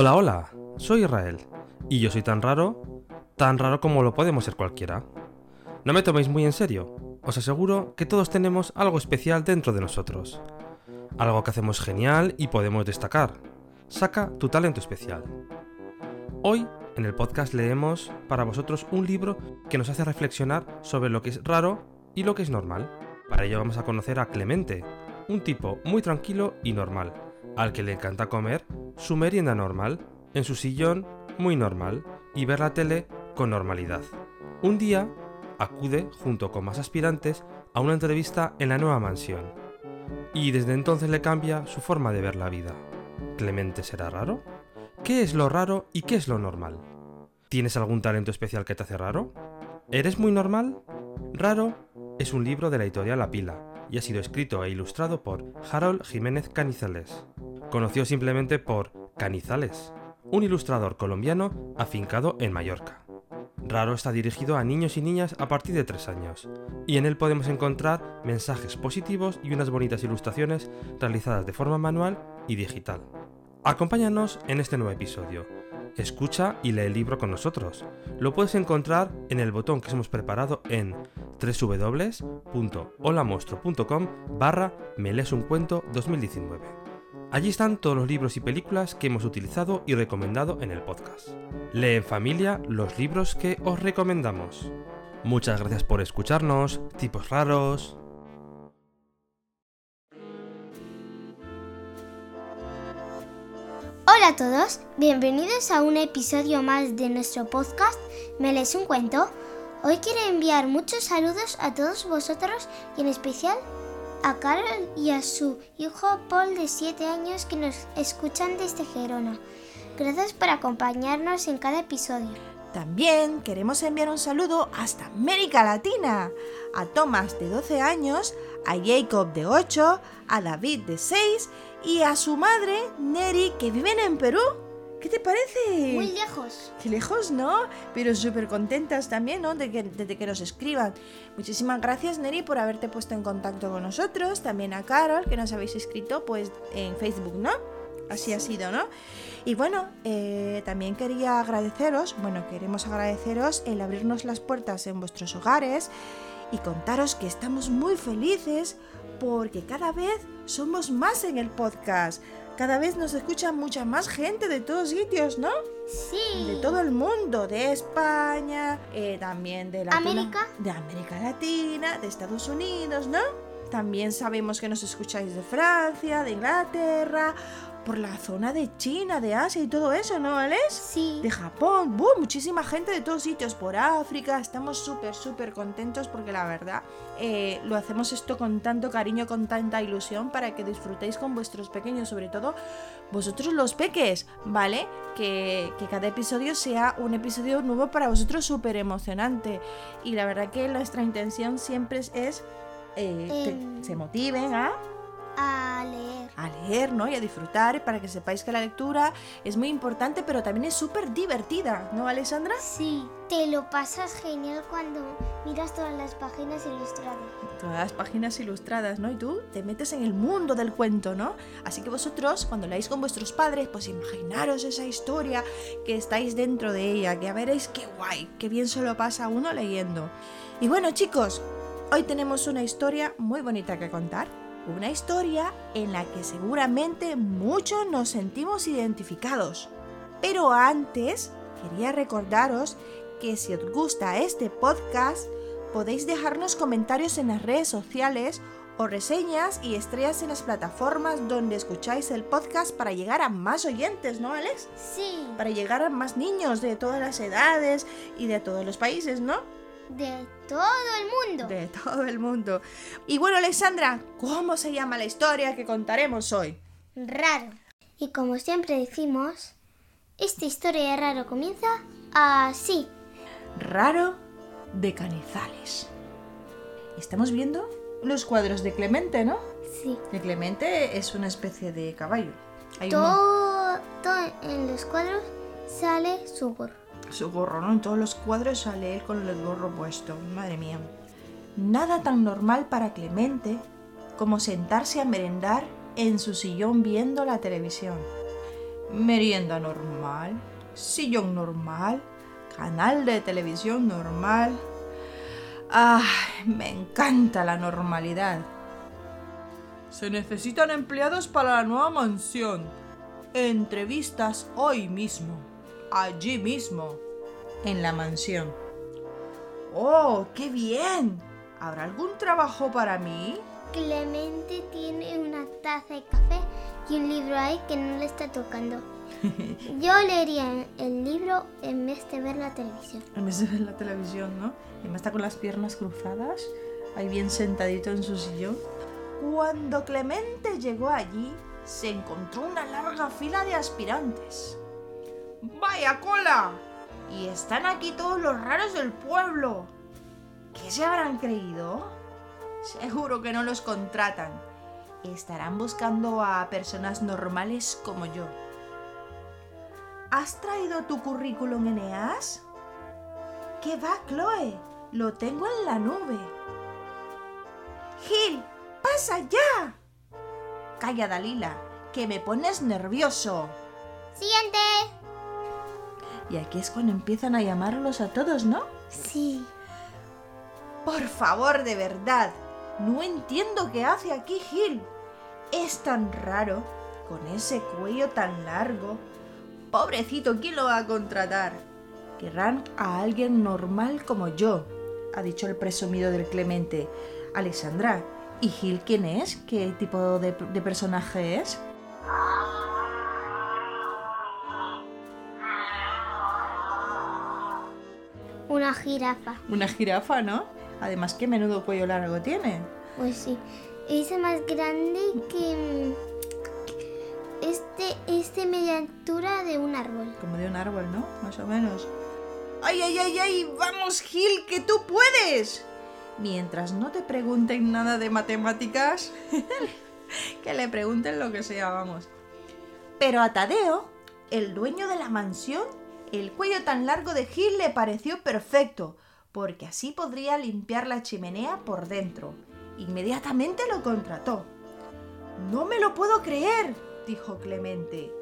Hola, hola. Soy Israel. Y yo soy tan raro, tan raro como lo podemos ser cualquiera. No me toméis muy en serio. Os aseguro que todos tenemos algo especial dentro de nosotros. Algo que hacemos genial y podemos destacar. Saca tu talento especial. Hoy, en el podcast leemos para vosotros un libro que nos hace reflexionar sobre lo que es raro y lo que es normal. Para ello vamos a conocer a Clemente, un tipo muy tranquilo y normal, al que le encanta comer su merienda normal, en su sillón muy normal, y ver la tele con normalidad. Un día, acude, junto con más aspirantes, a una entrevista en la nueva mansión. Y desde entonces le cambia su forma de ver la vida. ¿Clemente será raro? ¿Qué es lo raro y qué es lo normal? ¿Tienes algún talento especial que te hace raro? ¿Eres muy normal? Raro es un libro de la editorial La Pila y ha sido escrito e ilustrado por Harold Jiménez Canizales, conocido simplemente por Canizales, un ilustrador colombiano afincado en Mallorca. Raro está dirigido a niños y niñas a partir de 3 años, y en él podemos encontrar mensajes positivos y unas bonitas ilustraciones realizadas de forma manual y digital. Acompáñanos en este nuevo episodio. Escucha y lee el libro con nosotros. Lo puedes encontrar en el botón que hemos preparado en www.holamonstro.com barra Me lees un cuento 2019. Allí están todos los libros y películas que hemos utilizado y recomendado en el podcast. Lee en familia los libros que os recomendamos. Muchas gracias por escucharnos, tipos raros. Hola a todos, bienvenidos a un episodio más de nuestro podcast ¿Me lees un cuento? Hoy quiero enviar muchos saludos a todos vosotros y en especial a Carol y a su hijo Paul de 7 años que nos escuchan desde Gerona. Gracias por acompañarnos en cada episodio. también queremos enviar un saludo hasta América Latina. A Thomas de 12 años, a Jacob de 8, a David de 6 y a su madre, Neri, que viven en Perú. ¿Qué te parece? Muy lejos. Qué lejos, ¿no? Pero súper contentas también, ¿no? De que, de que nos escriban. Muchísimas gracias, Neri, por haberte puesto en contacto con nosotros. También a Carol, que nos habéis escrito, pues, en Facebook, ¿no? Así ha sido, ¿no? Y bueno, eh, también quería agradeceros, bueno, queremos agradeceros el abrirnos las puertas en vuestros hogares y contaros que estamos muy felices porque cada vez somos más en el podcast. Cada vez nos escucha mucha más gente de todos sitios, ¿no? Sí. de todo el mundo, de España, eh, también de Latino- América. de América Latina, de Estados Unidos, ¿no? También sabemos que nos escucháis de Francia, de Inglaterra, por la zona de China, de Asia y todo eso, ¿no, Alex? Sí. De Japón, ¡buh! muchísima gente de todos sitios, por África, estamos súper, súper contentos porque la verdad eh, lo hacemos esto con tanto cariño, con tanta ilusión para que disfrutéis con vuestros pequeños, sobre todo vosotros los peques, ¿vale? Que, que cada episodio sea un episodio nuevo para vosotros súper emocionante. Y la verdad que nuestra intención siempre es, es, eh, Em. que se motiven a A leer. a leer, ¿no? Y a disfrutar para que sepáis que la lectura es muy importante, pero también es súper divertida, ¿no, Alessandra? Sí. Te lo pasas genial cuando miras todas las páginas ilustradas. Todas las páginas ilustradas, ¿no? Y tú te metes en el mundo del cuento, ¿no? Así que vosotros, cuando leáis con vuestros padres, pues imaginaros esa historia que estáis dentro de ella, que ya veréis qué guay, qué bien se lo pasa uno leyendo. Y bueno, chicos, hoy tenemos una historia muy bonita que contar. Una historia en la que seguramente muchos nos sentimos identificados. Pero antes, quería recordaros que si os gusta este podcast, podéis dejarnos comentarios en las redes sociales o reseñas y estrellas en las plataformas donde escucháis el podcast para llegar a más oyentes, ¿no, Alex? Sí. Para llegar a más niños de todas las edades y de todos los países, ¿no? De todo el mundo. De todo el mundo. Y bueno, Alexandra, ¿cómo se llama la historia que contaremos hoy? Raro. Y como siempre decimos, esta historia de raro comienza así. Raro de Canizales. Estamos viendo los cuadros de Clemente, ¿no? Sí. De Clemente es una especie de caballo. Hay un- Todo, todo en los cuadros sale su gorro. Su gorro, ¿no? En todos los cuadros sale él con el gorro puesto. Madre mía. Nada tan normal para Clemente como sentarse a merendar en su sillón viendo la televisión. Merienda normal, sillón normal, canal de televisión normal. ¡Ah! Me encanta la normalidad. Se necesitan empleados para la nueva mansión. Entrevistas hoy mismo. Allí mismo. En la mansión. ¡Oh, qué bien! ¿Habrá algún trabajo para mí? Clemente tiene una taza de café y un libro ahí que no le está tocando. Yo leería el libro en vez de ver la televisión. En vez de ver la televisión, ¿no? Y me está con las piernas cruzadas, ahí bien sentadito en su sillón. Cuando Clemente llegó allí, se encontró una larga fila de aspirantes. ¡Vaya cola! Y están aquí todos los raros del pueblo. ¿Qué se habrán creído? Seguro que no los contratan. Estarán buscando a personas normales como yo. ¿Has traído tu currículum, Eneas? ¿Qué va, Chloe? Lo tengo en la nube. Gil, pasa ya. Calla, Dalila, que me pones nervioso. Siguiente. Y aquí es cuando empiezan a llamarlos a todos, ¿no? Sí. Por favor, de verdad, no entiendo qué hace aquí Gil. Es tan raro, con ese cuello tan largo. Pobrecito, ¿quién lo va a contratar? Querrán a alguien normal como yo, ha dicho el presumido del Clemente. Alexandra, ¿y Gil quién es? ¿Qué tipo de, de personaje es? Una jirafa. Una jirafa, ¿no? Además, qué menudo cuello largo tiene. Pues sí. Es más grande que. mm, Este es de media altura de un árbol. Como de un árbol, ¿no? Más o menos. ¡Ay, ay, ay, ay! ¡Vamos, Gil, que tú puedes! Mientras no te pregunten nada de matemáticas, que le pregunten lo que sea, vamos. Pero a Tadeo, el dueño de la mansión, el cuello tan largo de Gil le pareció perfecto, porque así podría limpiar la chimenea por dentro. Inmediatamente lo contrató. No me lo puedo creer, dijo Clemente.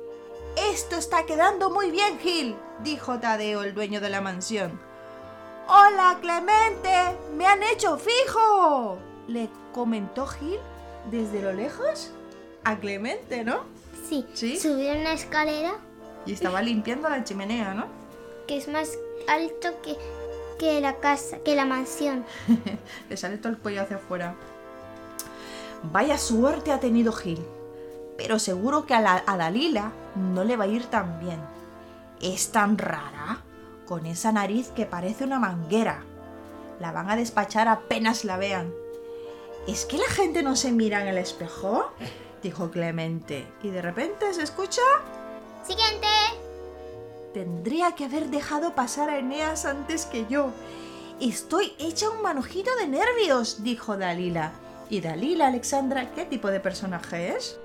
Esto está quedando muy bien, Gil, dijo Tadeo, el dueño de la mansión. Hola, Clemente, me han hecho fijo, le comentó Gil desde lo lejos a Clemente, ¿no? Sí. ¿Sí? Subieron una escalera Y estaba limpiando la chimenea, ¿no? que es más alto que, que la casa, que la mansión. Le sale todo el cuello hacia afuera. Vaya suerte ha tenido Gil. Pero seguro que a, la, a Dalila no le va a ir tan bien. Es tan rara, con esa nariz que parece una manguera. La van a despachar apenas la vean. ¿Es que la gente no se mira en el espejo? Dijo Clemente. Y de repente se escucha... Siguiente. Tendría que haber dejado pasar a Eneas antes que yo. Estoy hecha un manojito de nervios, dijo Dalila. ¿Y Dalila, Alexandra, qué tipo de personaje es?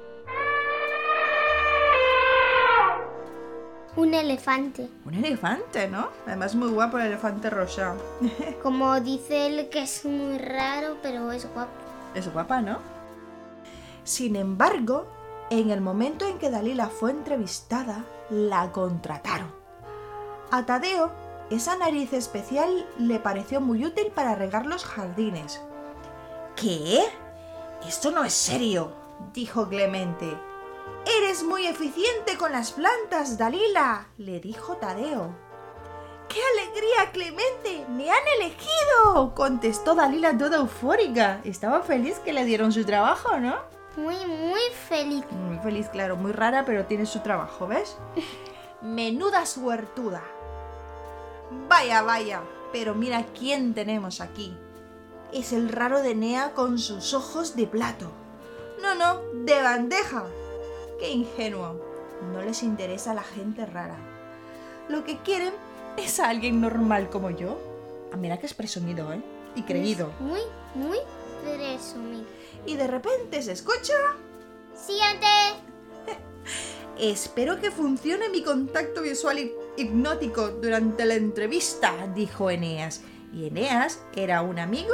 Un elefante. Un elefante, ¿no? Además muy guapo el elefante rosa. Como dice él que es muy raro, pero es guapo. Es guapa, ¿no? Sin embargo, en el momento en que Dalila fue entrevistada, la contrataron. A Tadeo, esa nariz especial le pareció muy útil para regar los jardines. ¿Qué? Esto no es serio, dijo Clemente. Eres muy eficiente con las plantas, Dalila, le dijo Tadeo. ¡Qué alegría, Clemente! ¡Me han elegido! contestó Dalila toda eufórica. Estaba feliz que le dieron su trabajo, ¿no? Muy, muy feliz. Muy feliz, claro, muy rara, pero tiene su trabajo, ¿ves? Menuda suertuda. Vaya, vaya. Pero mira quién tenemos aquí. Es el raro de Enea con sus ojos de plato. No, no, de bandeja. Qué ingenuo. No les interesa la gente rara. Lo que quieren es a alguien normal como yo. Ah, mira que es presumido, ¿eh? Y creído. Es muy, muy presumido. Y de repente se escucha... Siguiente. Espero que funcione mi contacto visual hip- hipnótico durante la entrevista, dijo Eneas. Y Eneas era un amigo...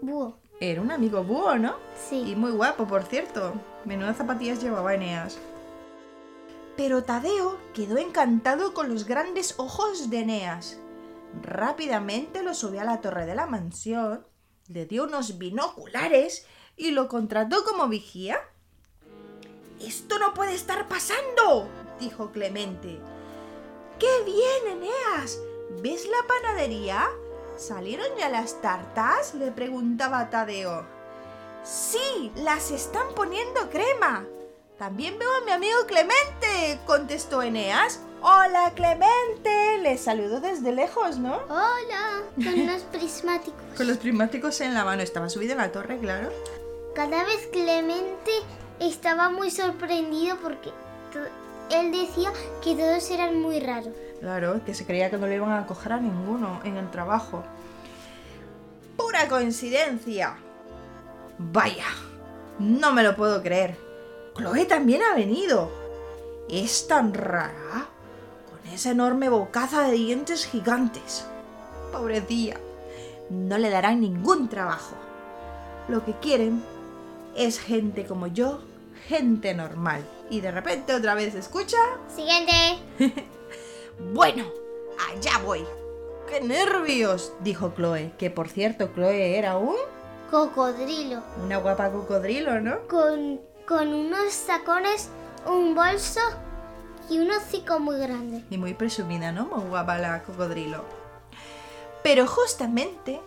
Búho. Era un amigo búho, ¿no? Sí. Y muy guapo, por cierto. Menudas zapatillas llevaba Eneas. Pero Tadeo quedó encantado con los grandes ojos de Eneas. Rápidamente lo subió a la torre de la mansión, le dio unos binoculares y lo contrató como vigía. Esto no puede estar pasando, dijo Clemente. ¡Qué bien, Eneas! ¿Ves la panadería? ¿Salieron ya las tartas? le preguntaba Tadeo. Sí, las están poniendo crema. También veo a mi amigo Clemente, contestó Eneas. Hola, Clemente. Le saludó desde lejos, ¿no? Hola. Con unos prismáticos. Con los prismáticos en la mano. Estaba subido en la torre, claro. Cada vez Clemente estaba muy sorprendido porque él decía que todos eran muy raros. Claro, que se creía que no le iban a coger a ninguno en el trabajo. Pura coincidencia. Vaya, no me lo puedo creer. Chloe también ha venido. Es tan rara, esa enorme bocaza de dientes gigantes. Pobrecilla, no le darán ningún trabajo. Lo que quieren es gente como yo, gente normal. Y de repente otra vez escucha... Siguiente. Bueno, allá voy. ¡Qué nervios! dijo Chloe, que por cierto Chloe era un... Cocodrilo. una guapa cocodrilo, ¿no? Con, con unos tacones, un bolso y un hocico muy grande. Y muy presumida, ¿no? Muy guapa la cocodrilo. Pero justamente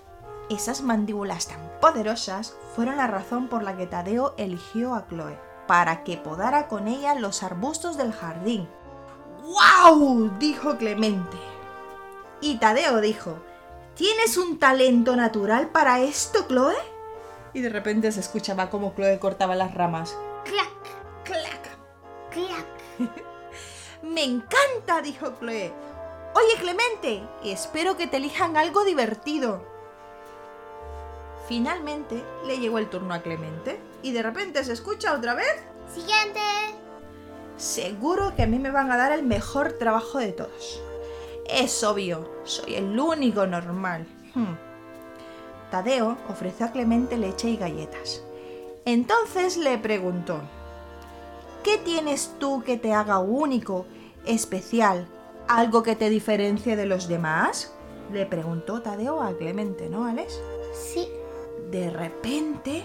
esas mandíbulas tan poderosas fueron la razón por la que Tadeo eligió a Chloe, para que podara con ella los arbustos del jardín. ¡Guau! dijo Clemente. Y Tadeo dijo, ¿tienes un talento natural para esto, Chloe? Y de repente se escuchaba como Chloe cortaba las ramas. ¡Clac! ¡Clac! ¡Clac! Me encanta, dijo Chloe. Oye, Clemente, espero que te elijan algo divertido. Finalmente le llegó el turno a Clemente y de repente se escucha otra vez. Siguiente. Seguro que a mí me van a dar el mejor trabajo de todos. Es obvio, soy el único normal. Hmm. Tadeo ofreció a Clemente leche y galletas. Entonces le preguntó, ¿qué tienes tú que te haga único, especial, algo que te diferencie de los demás? Le preguntó Tadeo a Clemente, ¿no, Alex? Sí. De repente...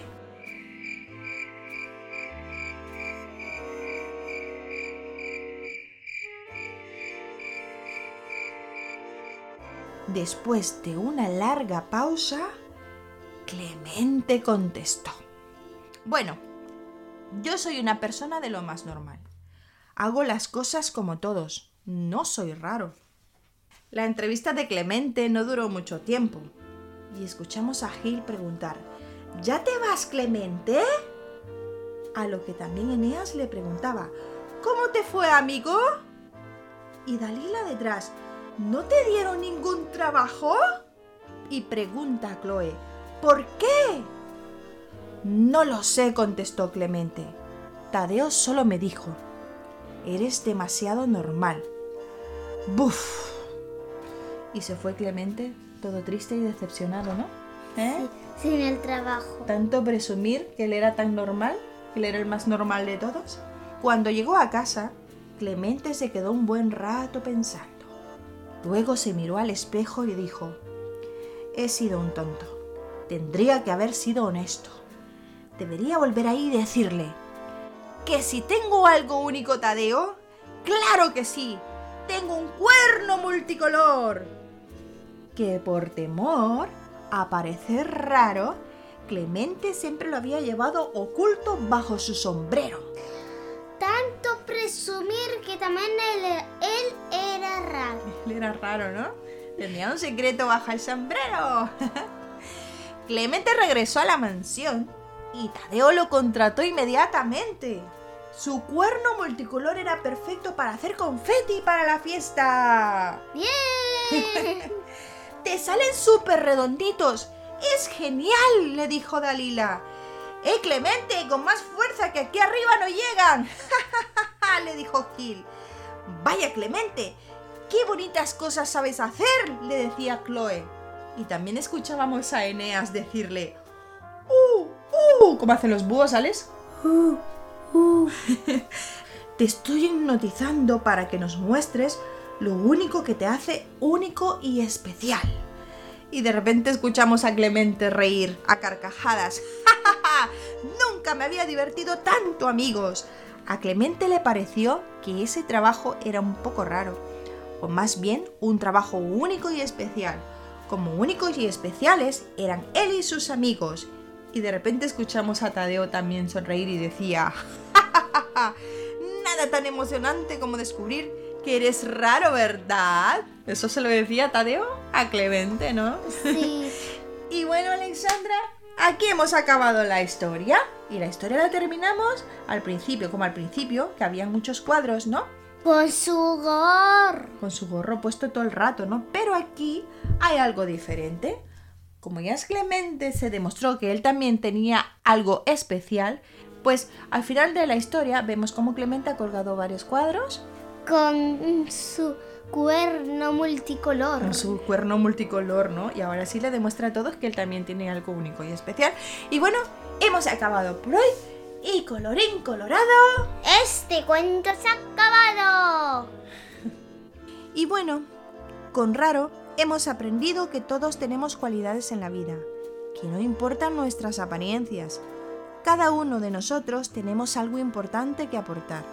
Después de una larga pausa, Clemente contestó. Bueno, yo soy una persona de lo más normal. Hago las cosas como todos. No soy raro. La entrevista de Clemente no duró mucho tiempo. Y escuchamos a Gil preguntar, ¿Ya te vas, Clemente? A lo que también Eneas le preguntaba, ¿Cómo te fue, amigo? Y Dalila detrás, ¿no te dieron ningún trabajo? Y pregunta a Chloe, ¿por qué? No lo sé, contestó Clemente. Tadeo solo me dijo, eres demasiado normal. ¡Buf! Y se fue Clemente, todo triste y decepcionado, ¿no? ¿Eh? Sí, sin el trabajo. Tanto presumir que él era tan normal, que él era el más normal de todos. Cuando llegó a casa, Clemente se quedó un buen rato pensando. Luego se miró al espejo y dijo, he sido un tonto. Tendría que haber sido honesto. Debería volver ahí y decirle, que si tengo algo único, Tadeo, claro que sí, tengo un cuerno multicolor. Que por temor a parecer raro, Clemente siempre lo había llevado oculto bajo su sombrero. Tanto presumir que también él, él era raro. Él era raro, ¿no? Tenía un secreto bajo el sombrero. Clemente regresó a la mansión y Tadeo lo contrató inmediatamente. Su cuerno multicolor era perfecto para hacer confeti para la fiesta. ¡Bien! ¡Te salen súper redonditos! ¡Es genial! le dijo Dalila. ¡Eh, Clemente! Con más fuerza que aquí arriba no llegan. le dijo Gil. Vaya, Clemente, qué bonitas cosas sabes hacer, le decía Chloe. Y también escuchábamos a Eneas decirle, ¡Uh! ¡Uh! ¿Cómo hacen los búhos, Alex? Uh, Te estoy hipnotizando para que nos muestres lo único que te hace único y especial. Y de repente escuchamos a Clemente reír a carcajadas. Nunca me había divertido tanto, amigos. A Clemente le pareció que ese trabajo era un poco raro, o más bien un trabajo único y especial. Como únicos y especiales eran él y sus amigos. Y de repente escuchamos a Tadeo también sonreír y decía, nada tan emocionante como descubrir que eres raro, ¿verdad? Eso se lo decía Tadeo a Clemente, ¿no? Sí. Y bueno, Alexandra, aquí hemos acabado la historia. Y la historia la terminamos al principio, como al principio, que había muchos cuadros, ¿no? Con su gorro. Con su gorro puesto todo el rato, ¿no? Pero aquí hay algo diferente. Como ya es Clemente se demostró que él también tenía algo especial, pues al final de la historia vemos cómo Clemente ha colgado varios cuadros Con su cuerno multicolor. con su cuerno multicolor, ¿no? Y ahora sí le demuestra a todos que él también tiene algo único y especial. Y bueno, hemos acabado por hoy. Y colorín colorado. Este cuento se ha acabado. Y bueno, con Raro hemos aprendido que todos tenemos cualidades en la vida, que no importan nuestras apariencias. Cada uno de nosotros tenemos algo importante que aportar.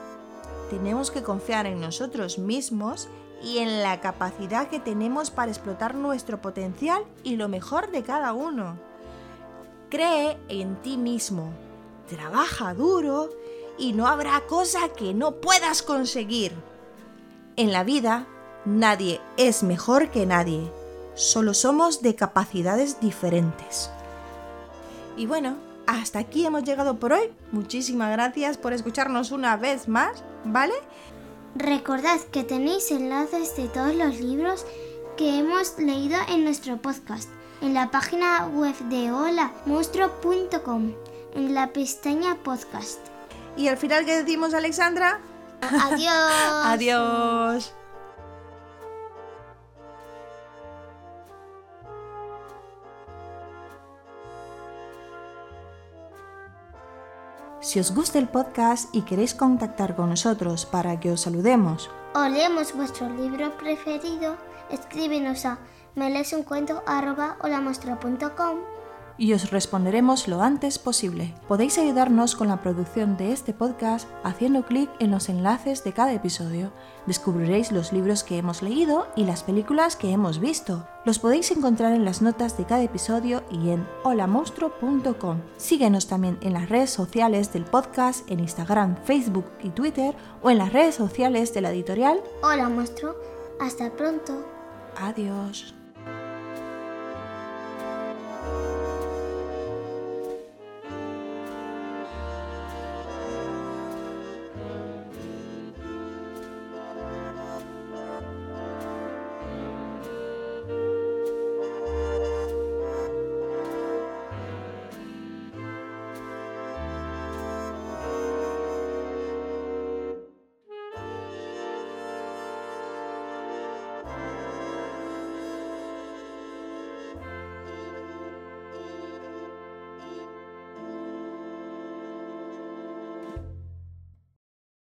Tenemos que confiar en nosotros mismos y en la capacidad que tenemos para explotar nuestro potencial y lo mejor de cada uno. Cree en ti mismo, trabaja duro y no habrá cosa que no puedas conseguir. En la vida, nadie es mejor que nadie, solo somos de capacidades diferentes. Y bueno, hasta aquí hemos llegado por hoy. Muchísimas gracias por escucharnos una vez más, ¿vale? Recordad que tenéis enlaces de todos los libros que hemos leído en nuestro podcast, en la página web de holamonstruo.com, en la pestaña podcast. Y al final, ¿qué decimos, Alexandra? Adiós. Adiós. Si os gusta el podcast y queréis contactar con nosotros para que os saludemos, O leemos vuestro libro preferido, escríbenos a melesuncuento.com y os responderemos lo antes posible. Podéis ayudarnos con la producción de este podcast haciendo clic en los enlaces de cada episodio. Descubriréis los libros que hemos leído y las películas que hemos visto. Los podéis encontrar en las notas de cada episodio y en holamonstruo.com. Síguenos también en las redes sociales del podcast, en Instagram, Facebook y Twitter o en las redes sociales de la editorial. Hola monstruo, hasta pronto. Adiós.